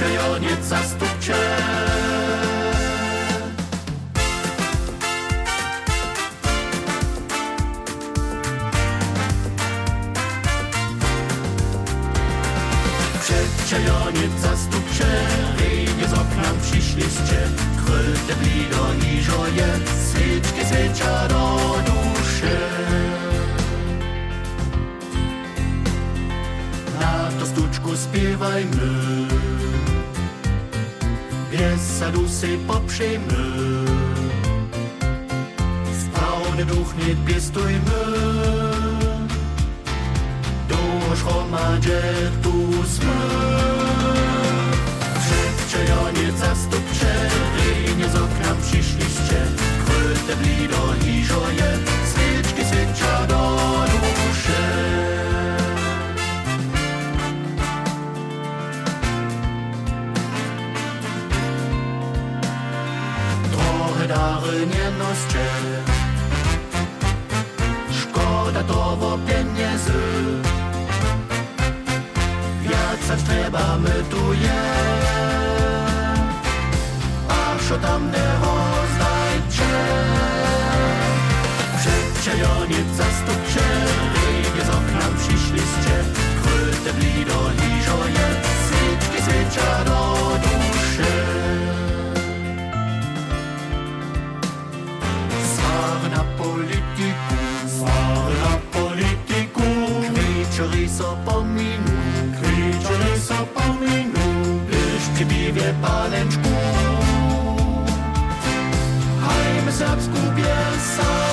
Przedsienioniec zastupcze. Przedsienioniec zastupcze, nie z okna przyszliście. Kryte blido i żoje, świeczki świecia do duszy. Na to stuczku śpiewajmy, kde sadusy popřijme. Frauen duchně pěstujme. Došlo má tu jsme. Všetče dary nie noście. Szkoda to wo pieniędzy. Więcej trzeba my tu je. A co tam nie rozdajcie. Przedsienioniec zastupcze, nie z so po minu, kvičeri so po minu. Když přibývě pálenčku, hajme srbsku běsadu.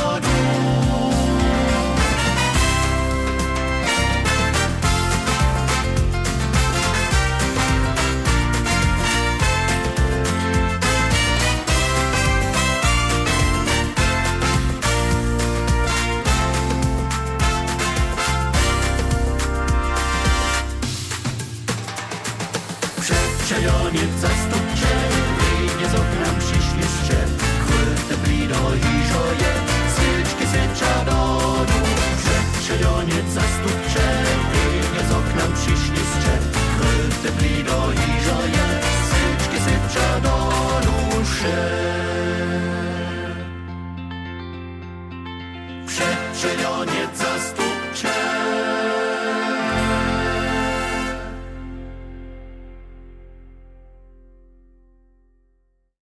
Przedsienioniec zastupcze, nie z okna przyszliście. Kryte blido i żoje, świeczki świecia do dusz. Przedsienioniec zastupcze, nie z okna przyszliście. Kryte blido i żoje, świeczki świecia do duszy. Przedsienioniec zastupcze,